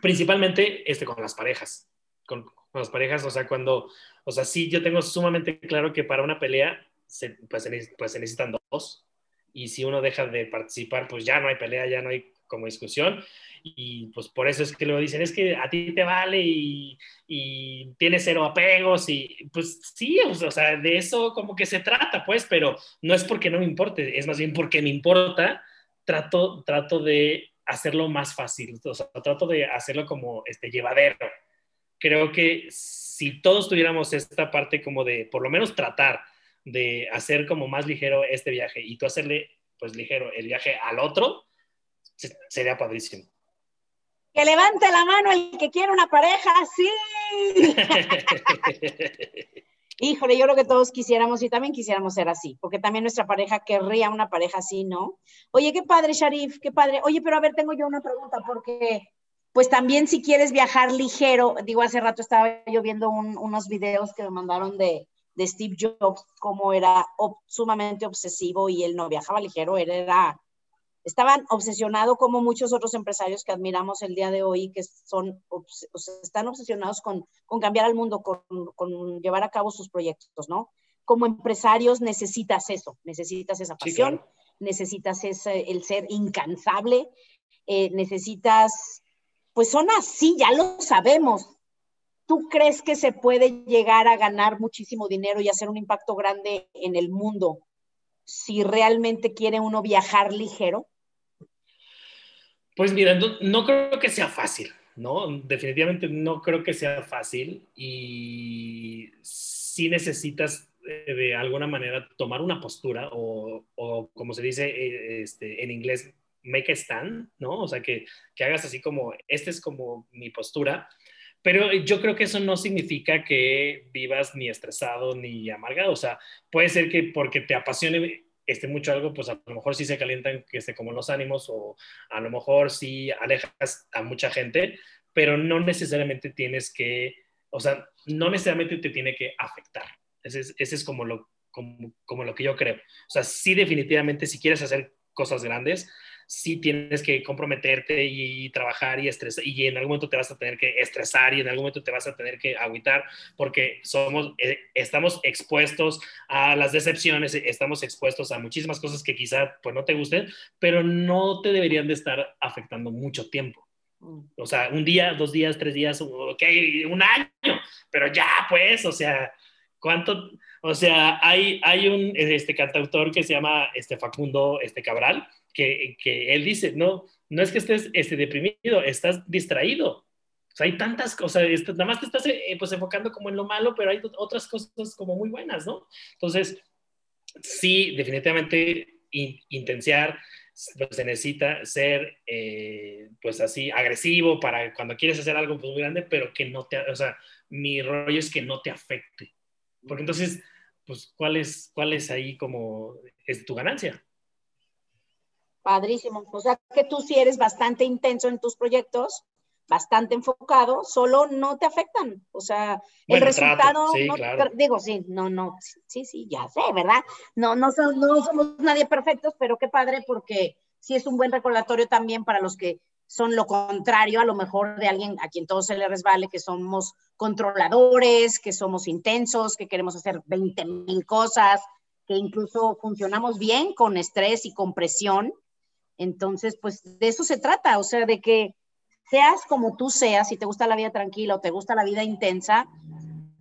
principalmente este, con las parejas, con, con las parejas, o sea, cuando, o sea, sí, yo tengo sumamente claro que para una pelea, se, pues, pues se necesitan dos, y si uno deja de participar, pues ya no hay pelea, ya no hay como discusión, y pues por eso es que luego dicen, es que a ti te vale y, y tienes cero apegos, y pues sí, o sea, de eso como que se trata, pues, pero no es porque no me importe, es más bien porque me importa, trato, trato de hacerlo más fácil, o sea, trato de hacerlo como este llevadero, creo que si todos tuviéramos esta parte como de, por lo menos tratar de hacer como más ligero este viaje y tú hacerle pues ligero el viaje al otro, sería padrísimo. Que levante la mano el que quiere una pareja, sí. Híjole, yo creo que todos quisiéramos y también quisiéramos ser así, porque también nuestra pareja querría una pareja así, ¿no? Oye, qué padre, Sharif, qué padre. Oye, pero a ver, tengo yo una pregunta, porque pues también si quieres viajar ligero, digo, hace rato estaba yo viendo unos videos que me mandaron de, de Steve Jobs, cómo era sumamente obsesivo y él no viajaba ligero, él era estaban obsesionados como muchos otros empresarios que admiramos el día de hoy, que son, están obsesionados con, con, cambiar al mundo, con, con, llevar a cabo sus proyectos, ¿no? Como empresarios necesitas eso, necesitas esa pasión, necesitas ese, el ser incansable, eh, necesitas, pues son así, ya lo sabemos. ¿Tú crees que se puede llegar a ganar muchísimo dinero y hacer un impacto grande en el mundo si realmente quiere uno viajar ligero? Pues mira, no, creo que sea fácil, ¿no? Definitivamente no creo que sea fácil y sí necesitas eh, de alguna manera tomar una postura o, como se dice eh, este, en inglés, make a stand, ¿no? O sea, que, que hagas así como, esta es como mi postura, pero yo creo que eso no significa que vivas ni estresado ni amargado, o sea, puede ser que porque te apasione esté mucho algo, pues a lo mejor sí se calientan que esté como los ánimos o a lo mejor sí alejas a mucha gente, pero no necesariamente tienes que, o sea, no necesariamente te tiene que afectar. Ese es, ese es como, lo, como, como lo que yo creo. O sea, sí definitivamente si quieres hacer cosas grandes, sí tienes que comprometerte y, trabajar y estresar, y en algún momento te vas a tener que estresar y en algún momento te vas a tener que agüitar porque somos, eh, estamos expuestos a las decepciones, estamos expuestos a muchísimas cosas que quizá pues no te gusten, pero no te deberían de estar afectando mucho tiempo. Mm. O sea, un día, dos días, tres días, ok, un año, pero ya pues, o sea, ¿cuánto? O sea, hay, hay un este, cantautor que se llama este, Facundo este, Cabral, que, que, él dice, no, no es que estés este, deprimido, estás distraído. O sea, hay tantas cosas, nada más te estás eh, pues, enfocando como en lo malo, pero hay otras cosas como muy buenas, ¿no? Entonces, sí, definitivamente intenciar, pues se necesita ser, eh, pues así, agresivo para cuando quieres hacer algo pues, muy grande, pero que no te, o sea, mi rollo es que no te afecte. Porque entonces, pues, ¿cuál es, cuál es ahí como, es tu ganancia? Padrísimo. O sea que tú sí eres bastante intenso en tus proyectos, bastante enfocado, solo no te afectan. O sea, el resultado, digo, sí, no, no, sí, sí, ya sé, ¿verdad? No, no, no somos nadie perfectos, pero qué padre porque sí es un buen recordatorio también para los que son lo contrario a lo mejor de alguien a quien todo se le resbale, que somos controladores, que somos intensos, que queremos hacer 20 mil cosas, que incluso funcionamos bien con estrés y con presión entonces, pues de eso se trata, o sea, de que seas como tú seas, si te gusta la vida tranquila o te gusta la vida intensa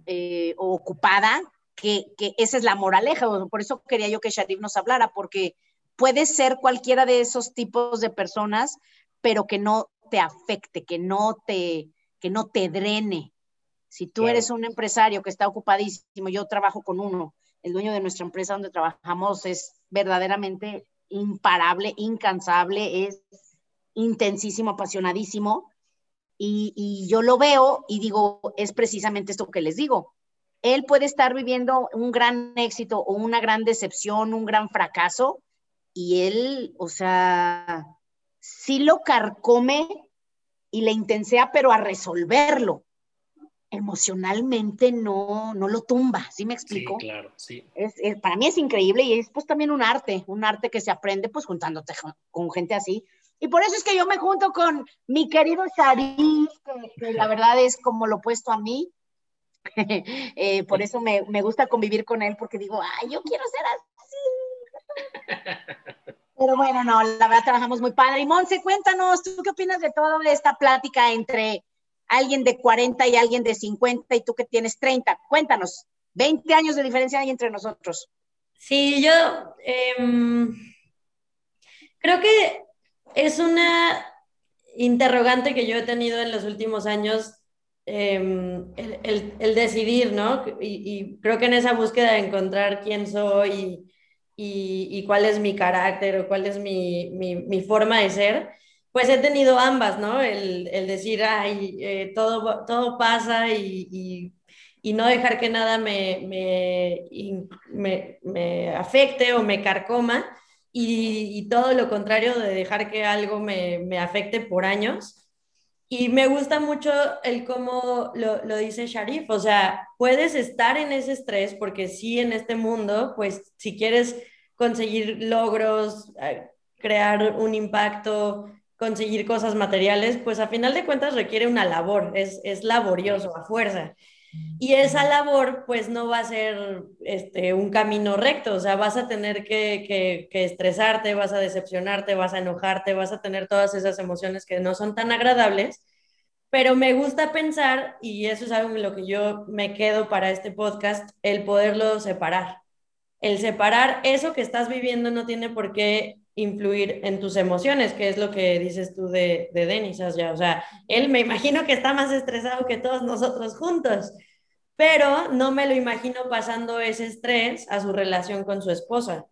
eh, o ocupada, que, esa es la moraleja. Por eso quería yo que Sharif nos hablara, porque puedes ser cualquiera de esos tipos de personas, pero que no te afecte, que no te, que no te drene. Si tú eres un empresario que está ocupadísimo, yo trabajo con uno, el dueño de nuestra empresa donde trabajamos es verdaderamente imparable, incansable, es intensísimo, apasionadísimo. Y, yo lo veo y digo, es precisamente esto que les digo. Él puede estar viviendo un gran éxito o una gran decepción, un gran fracaso, y él, o sea, sí lo carcome y le intensea, pero a resolverlo emocionalmente no, no lo tumba, ¿sí me explico? Sí, claro, sí. Es, para mí es increíble y es pues también un arte, un arte que se aprende pues juntándote con gente así. Y por eso es que yo me junto con mi querido Sharif, que, la verdad es como lo opuesto a mí. Eh, por eso me, me, gusta convivir con él, porque digo, ay, yo quiero ser así. Pero bueno, no, la verdad trabajamos muy padre. Y Monse, cuéntanos, ¿tú qué opinas de toda esta plática entre alguien de 40 y alguien de 50 y tú que tienes 30. Cuéntanos, 20 años de diferencia hay entre nosotros. Sí, yo em, creo que es una interrogante que yo he tenido en los últimos años, em, el, decidir, ¿no? Y, creo que en esa búsqueda de encontrar quién soy y, cuál es mi carácter o cuál es mi, mi forma de ser, pues he tenido ambas, ¿no? El, el decir, ay, eh, todo, todo pasa y, y, y, no dejar que nada me, me, me, me afecte o me carcoma. Y, y, todo lo contrario de dejar que algo me, me, afecte por años. Y me gusta mucho el cómo lo, lo, dice Sharif, o sea, puedes estar en ese estrés porque sí en este mundo, pues si quieres conseguir logros, eh, crear un impacto, conseguir cosas materiales, pues a final de cuentas requiere una labor, es, es laborioso, a fuerza. Y esa labor, pues no va a ser este, un camino recto, o sea, vas a tener que, que, que, estresarte, vas a decepcionarte, vas a enojarte, vas a tener todas esas emociones que no son tan agradables, pero me gusta pensar, y eso es algo en lo que yo me quedo para este podcast, el poderlo separar. El separar eso que estás viviendo no tiene por qué influir en tus emociones, que es lo que dices tú de, de Denis, o sea, él me imagino que está más estresado que todos nosotros juntos, pero no me lo imagino pasando ese estrés a su relación con su esposa.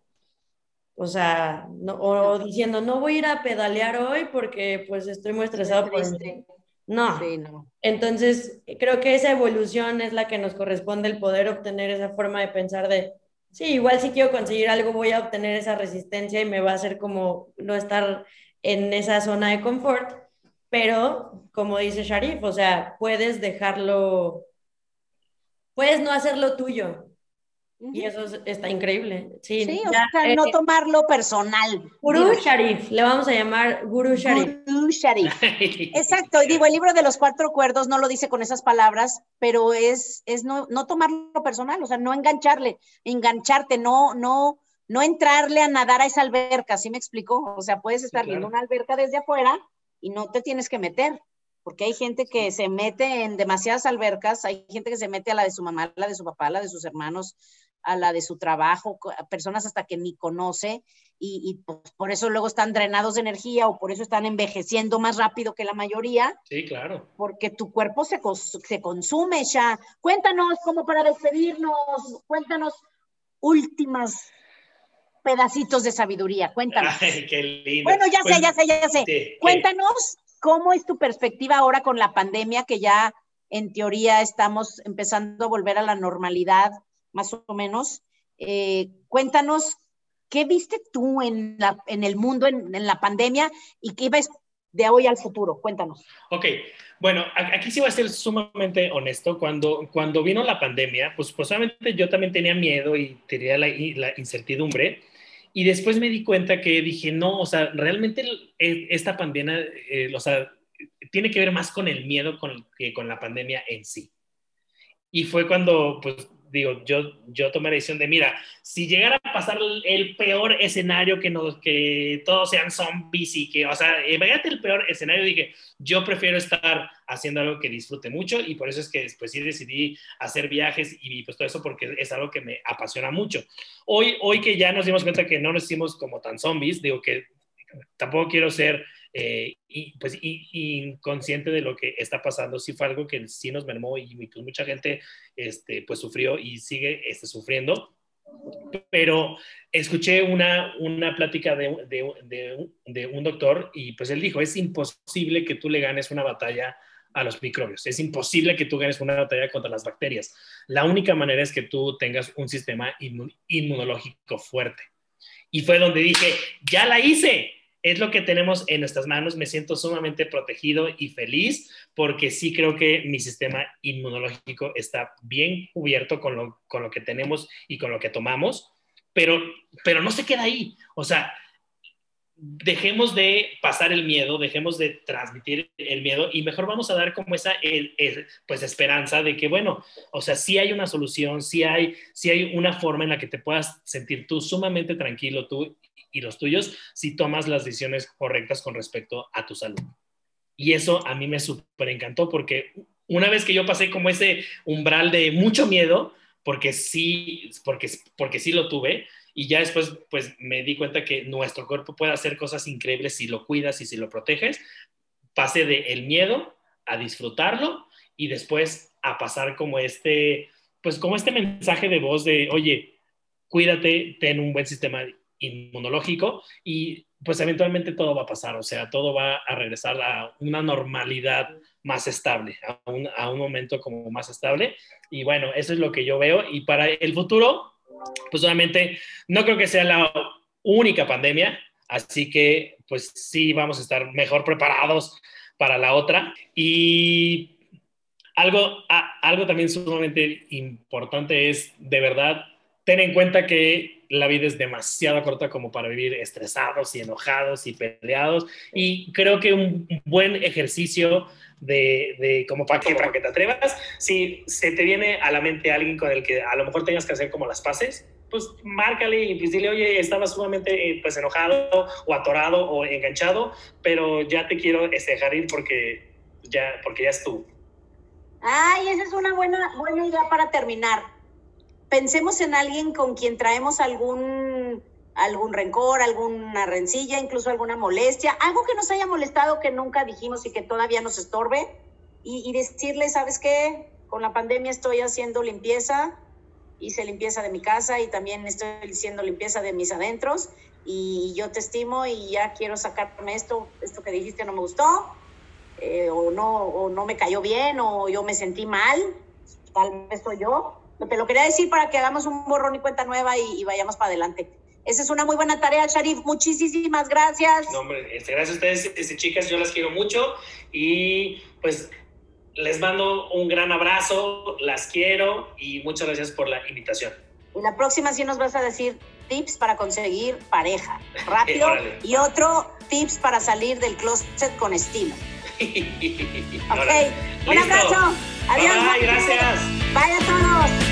O sea, no, o diciendo, no voy a ir a pedalear hoy porque pues estoy muy estresado por... No. Sí, no. Entonces, creo que esa evolución es la que nos corresponde el poder obtener esa forma de pensar de, Sí, igual si quiero conseguir algo voy a obtener esa resistencia y me va a hacer como no estar en esa zona de confort, pero como dice Sharif, o sea, puedes dejarlo, puedes no hacerlo tuyo, y eso está increíble. Sí, sí o sea, no eh, tomarlo personal. Guru Sharif, le vamos a llamar Guru Sharif. Guru Sharif. Exacto, y digo, el libro de los cuatro cuerdos no lo dice con esas palabras, pero es, es no, no tomarlo personal, o sea, no engancharle, engancharte, no, no, no entrarle a nadar a esa alberca, ¿sí me explico? O sea, puedes estar viendo una alberca desde afuera y no te tienes que meter porque hay gente que se mete en demasiadas albercas, hay gente que se mete a la de su mamá, la de su papá, la de sus hermanos, a la de su trabajo, personas hasta que ni conoce y, pues, por eso luego están drenados de energía o por eso están envejeciendo más rápido que la mayoría. Sí, claro. Porque tu cuerpo se, se consume ya. Cuéntanos, como para despedirnos, cuéntanos últimas pedacitos de sabiduría, cuéntanos. Ay, qué lindo. Bueno, ya sé, pues, ya sé, ya sé. cuéntanos cómo es tu perspectiva ahora con la pandemia que ya en teoría estamos empezando a volver a la normalidad más o menos. Eh, cuéntanos, ¿qué viste tú en, la, en el mundo en, en, la pandemia y qué ves de hoy al futuro? Cuéntanos. Ok, bueno, aquí sí voy a ser sumamente honesto. Cuando, cuando vino la pandemia, pues posiblemente yo también tenía miedo y tenía la, la incertidumbre. Y después me di cuenta que dije, no, o sea, realmente esta pandemia, eh, o sea, tiene que ver más con el miedo con, que con la pandemia en sí. Y fue cuando, pues, digo, yo, yo tomé la decisión de, mira, si llegara a pasar el, peor escenario, que, nos, que todos sean zombies y que, o sea, imagínate el peor escenario, dije, yo prefiero estar haciendo algo que disfrute mucho y por eso es que después sí decidí hacer viajes y pues todo eso porque es algo que me apasiona mucho. Hoy, hoy que ya nos dimos cuenta que no nos hicimos como tan zombies, digo que tampoco quiero ser eh, y, pues, inconsciente de lo que está pasando, sí fue algo que sí nos mermó y, pues, mucha gente este, pues, sufrió y sigue este, sufriendo. Pero escuché una, una plática de, de, de, un doctor y pues él dijo, es imposible que tú le ganes una batalla a los microbios. Es imposible que tú ganes una batalla contra las bacterias. La única manera es que tú tengas un sistema inmunológico fuerte. Y fue donde dije, ya la hice, es lo que tenemos en nuestras manos. Me siento sumamente protegido y feliz porque sí creo que mi sistema inmunológico está bien cubierto con lo, con lo que tenemos y con lo que tomamos, pero, pero no se queda ahí. O sea, dejemos de pasar el miedo, dejemos de transmitir el miedo y mejor vamos a dar como esa pues esperanza de que bueno, o sea, sí hay una solución, sí hay, sí hay una forma en la que te puedas sentir tú sumamente tranquilo tú y los tuyos si tomas las decisiones correctas con respecto a tu salud. Y eso a mí me súper encantó porque una vez que yo pasé como ese umbral de mucho miedo, porque sí, porque, porque sí lo tuve, y ya después, pues me di cuenta que nuestro cuerpo puede hacer cosas increíbles si lo cuidas y si lo proteges. Pasé de el miedo a disfrutarlo y después a pasar como este, pues como este mensaje de voz de, oye, cuídate, ten un buen sistema inmunológico y pues eventualmente todo va a pasar, o sea, todo va a regresar a una normalidad más estable, a un, a un momento como más estable. Y bueno, eso es lo que yo veo. Y para el futuro, pues obviamente no creo que sea la única pandemia, así que pues sí vamos a estar mejor preparados para la otra. Y algo, algo también sumamente importante es, de verdad, ten en cuenta que la vida es demasiado corta como para vivir estresados y enojados y peleados. Y creo que un buen ejercicio de, de como para que, para que te atrevas, si se te viene a la mente alguien con el que a lo mejor tengas que hacer como las paces, pues márcale y pues dile, oye, estaba sumamente eh, pues enojado o atorado o enganchado, pero ya te quiero este, dejar ir porque ya, porque ya es tú. Ay, esa es una buena, buena idea para terminar. Pensemos en alguien con quien traemos algún, algún rencor, alguna rencilla, incluso alguna molestia, algo que nos haya molestado que nunca dijimos y que todavía nos estorbe, y, y decirle, ¿sabes qué? Con la pandemia estoy haciendo limpieza, hice limpieza de mi casa y también estoy haciendo limpieza de mis adentros y yo te estimo y ya quiero sacarme esto, esto que dijiste no me gustó, eh, o, no, o no me cayó bien, o yo me sentí mal, tal vez soy yo. Te lo quería decir para que hagamos un borrón y cuenta nueva y, vayamos para adelante. Esa es una muy buena tarea, Sharif. Muchísimas gracias. No, hombre, este, gracias a ustedes, este, chicas. Yo las quiero mucho y pues les mando un gran abrazo, las quiero y muchas gracias por la invitación. Y la próxima sí nos vas a decir tips para conseguir pareja rápido y otro tips para salir del closet con estilo. ok, un abrazo. Adiós. Bye, gracias. Bye a todos.